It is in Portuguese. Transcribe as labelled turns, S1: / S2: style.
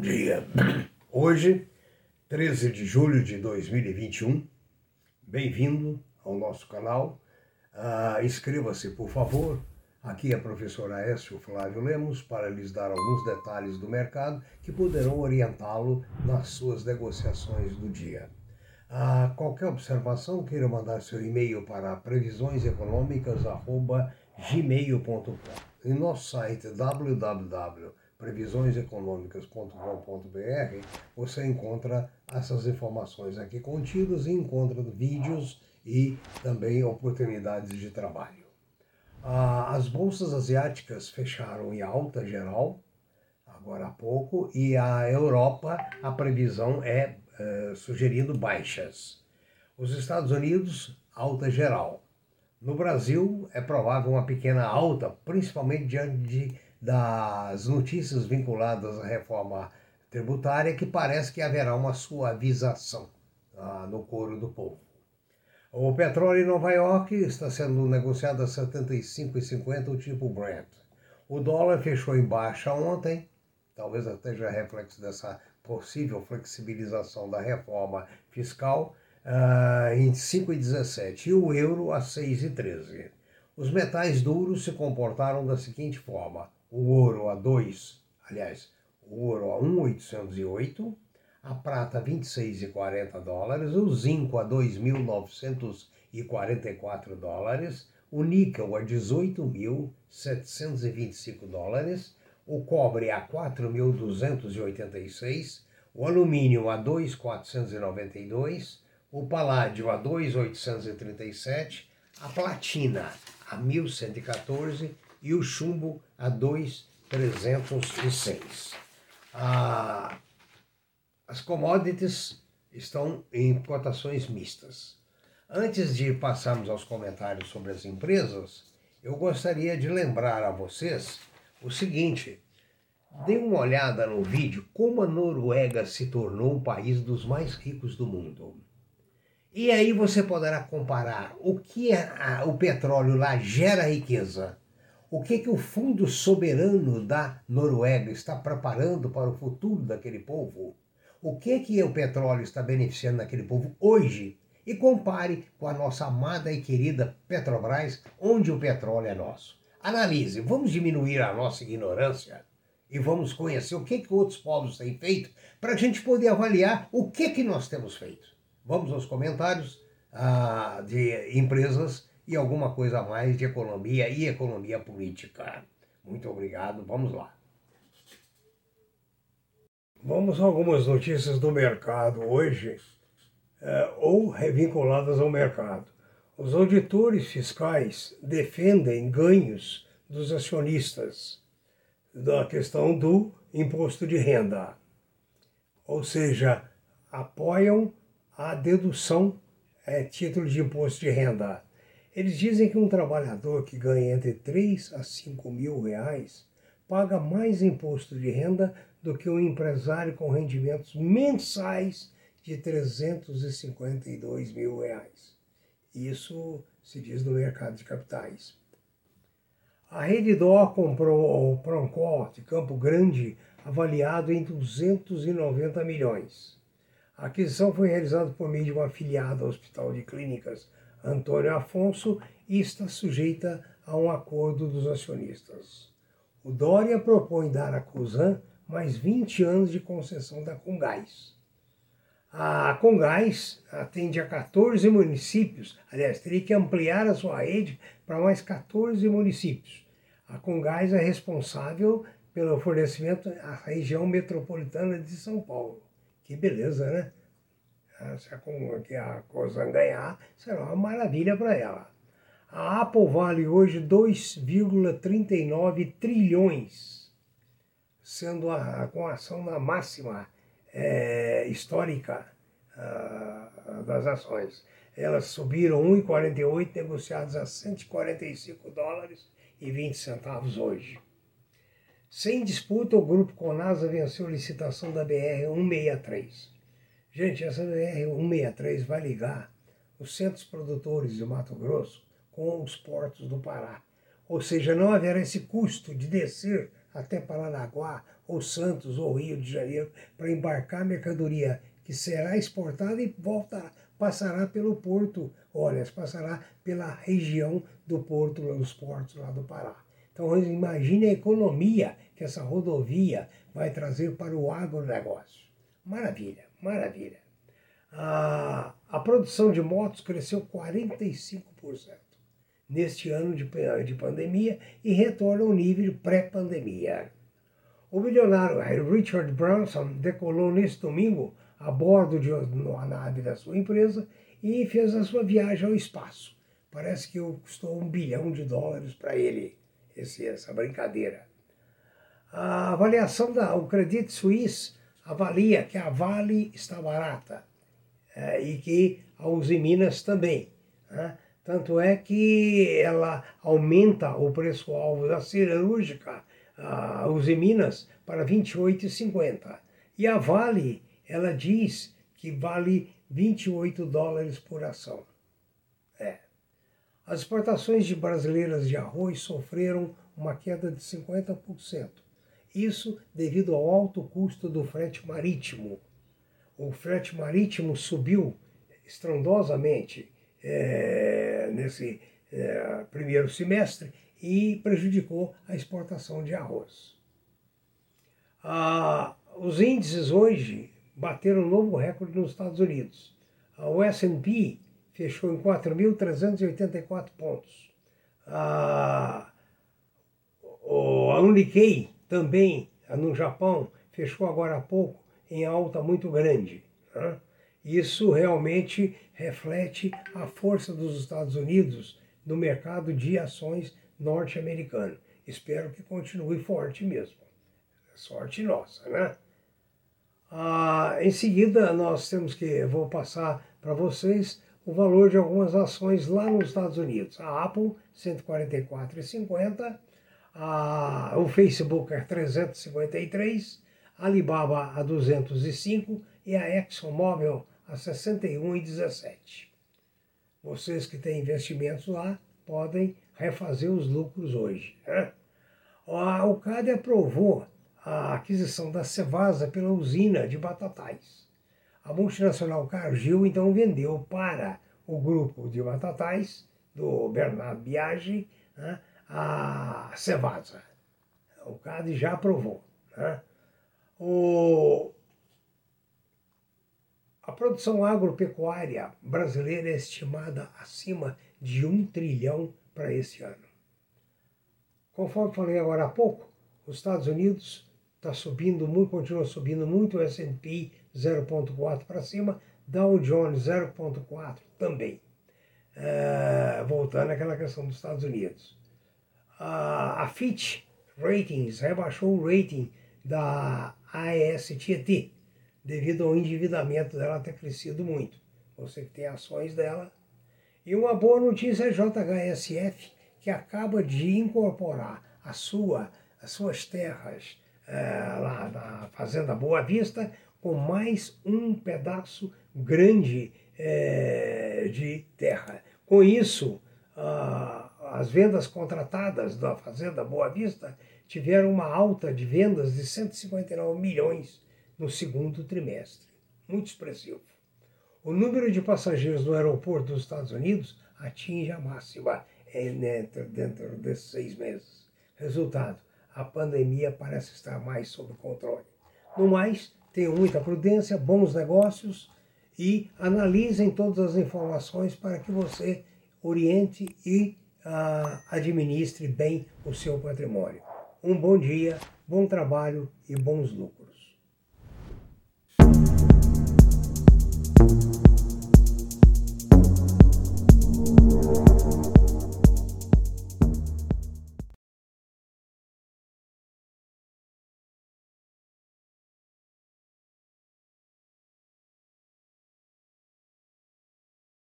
S1: Bom dia. Hoje, 13 de julho de 2021, bem-vindo ao nosso canal. Uh, Inscreva-se, por favor. Aqui é a professora Aécio Flávio Lemos para lhes dar alguns detalhes do mercado que poderão orientá-lo nas suas negociações do dia. Uh, qualquer observação, queira mandar seu e-mail para previsioneseconômicas.gmail.com. Em nosso site www previsioneseconômicas.com.br, você encontra essas informações aqui contidas e encontra vídeos e também oportunidades de trabalho. Ah, as bolsas asiáticas fecharam em alta geral, agora há pouco, e a Europa, a previsão é, é sugerindo baixas. Os Estados Unidos, alta geral. No Brasil, é provável uma pequena alta, principalmente diante de das notícias vinculadas à reforma tributária que parece que haverá uma suavização ah, no coro do povo. O petróleo em Nova York está sendo negociado a 75,50 o tipo Brent. O dólar fechou em baixa ontem, talvez até já reflexo dessa possível flexibilização da reforma fiscal, uh, em 5,17 e o euro a 6,13. Os metais duros se comportaram da seguinte forma: o ouro a 2, aliás, o ouro a 1,808, a prata 26,40 dólares, o zinco a 2.944 dólares, o níquel a 18.725 dólares, o cobre a 4.286, o alumínio a 2.492, o paládio a 2.837, a platina a 1.114 e o chumbo a 2,306. Ah, as commodities estão em cotações mistas. Antes de passarmos aos comentários sobre as empresas, eu gostaria de lembrar a vocês o seguinte: dê uma olhada no vídeo como a Noruega se tornou um país dos mais ricos do mundo. E aí você poderá comparar o que é o petróleo lá gera riqueza o que, que o Fundo Soberano da Noruega está preparando para o futuro daquele povo? O que, que o petróleo está beneficiando aquele povo hoje? E compare com a nossa amada e querida Petrobras, onde o petróleo é nosso. Analise, vamos diminuir a nossa ignorância e vamos conhecer o que, que outros povos têm feito para a gente poder avaliar o que, que nós temos feito. Vamos aos comentários ah, de empresas e alguma coisa a mais de economia e economia política. Muito obrigado, vamos lá. Vamos a algumas notícias do mercado hoje, é, ou vinculadas ao mercado. Os auditores fiscais defendem ganhos dos acionistas da questão do imposto de renda, ou seja, apoiam a dedução é, título de imposto de renda eles dizem que um trabalhador que ganha entre 3 a 5 mil reais paga mais imposto de renda do que um empresário com rendimentos mensais de 352 mil reais. Isso se diz no mercado de capitais. A Rede Dó comprou o Proncor de Campo Grande, avaliado em 290 milhões. A aquisição foi realizada por meio de uma afiliada ao Hospital de Clínicas Antônio Afonso e está sujeita a um acordo dos acionistas. O Dória propõe dar à Cosan mais 20 anos de concessão da Congás. A Congás atende a 14 municípios, aliás, teria que ampliar a sua rede para mais 14 municípios. A Congás é responsável pelo fornecimento à região metropolitana de São Paulo. Que beleza, né? Se a, a coisa ganhar, será uma maravilha para ela. A Apple vale hoje 2,39 trilhões, sendo a, com a ação na máxima é, histórica uh, das ações. Elas subiram 1,48, negociadas a 145 dólares e 20 centavos hoje. Sem disputa, o grupo Conasa venceu a licitação da BR 163 Gente, essa BR-163 vai ligar os centros produtores de Mato Grosso com os portos do Pará. Ou seja, não haverá esse custo de descer até Paranaguá, ou Santos, ou Rio de Janeiro, para embarcar mercadoria que será exportada e volta, passará pelo porto, olha, passará pela região do porto, dos portos lá do Pará. Então imagine a economia que essa rodovia vai trazer para o agronegócio. Maravilha, maravilha. A, a produção de motos cresceu 45% neste ano de, de pandemia e retorna ao nível pré-pandemia. O milionário Richard Branson decolou neste domingo a bordo de uma nave da sua empresa e fez a sua viagem ao espaço. Parece que custou um bilhão de dólares para ele esse, essa brincadeira. A avaliação da o Credit Suisse avalia que a Vale está barata é, e que a Uzi Minas também. Né? Tanto é que ela aumenta o preço-alvo da cirúrgica, a Uzi Minas, para R$ 28,50. E a Vale, ela diz que vale 28 dólares por ação. É. As exportações de brasileiras de arroz sofreram uma queda de 50%. Isso devido ao alto custo do frete marítimo. O frete marítimo subiu estrondosamente é, nesse é, primeiro semestre e prejudicou a exportação de arroz. Ah, os índices hoje bateram um novo recorde nos Estados Unidos. O S&P fechou em 4.384 pontos. A, a Unikkei também no Japão fechou agora há pouco em alta muito grande. Né? Isso realmente reflete a força dos Estados Unidos no mercado de ações norte-americano. Espero que continue forte mesmo. Sorte nossa, né? Ah, em seguida, nós temos que, vou passar para vocês o valor de algumas ações lá nos Estados Unidos. A Apple, 144,50. A, o Facebook é 353. A Alibaba a 205 e a ExxonMobil a 61,17. Vocês que têm investimentos lá podem refazer os lucros hoje. Né? O CAD aprovou a aquisição da Cevasa pela usina de Batatais. A multinacional Cargill então vendeu para o grupo de Batatais, do Bernardo Biagi, né, a Cevasa. O CAD já aprovou. Né? O, a produção agropecuária brasileira é estimada acima de um trilhão para esse ano. Conforme falei agora há pouco, os Estados Unidos está subindo muito, continua subindo muito, o S&P 0,4 para cima, Dow Jones 0,4 também. É, voltando àquela questão dos Estados Unidos. A, a Fitch Ratings rebaixou o rating da AES-Tietê, devido ao endividamento dela ter crescido muito. Você que tem ações dela. E uma boa notícia é a JHSF, que acaba de incorporar a sua, as suas terras é, lá na Fazenda Boa Vista com mais um pedaço grande é, de terra. Com isso, as vendas contratadas da Fazenda Boa Vista tiveram uma alta de vendas de 159 milhões no segundo trimestre. Muito expressivo. O número de passageiros no aeroporto dos Estados Unidos atinge a máxima dentro, dentro desses seis meses. Resultado: a pandemia parece estar mais sob controle. No mais, tenham muita prudência, bons negócios e analisem todas as informações para que você oriente e administre bem o seu patrimônio. Um bom dia, bom trabalho e bons lucros.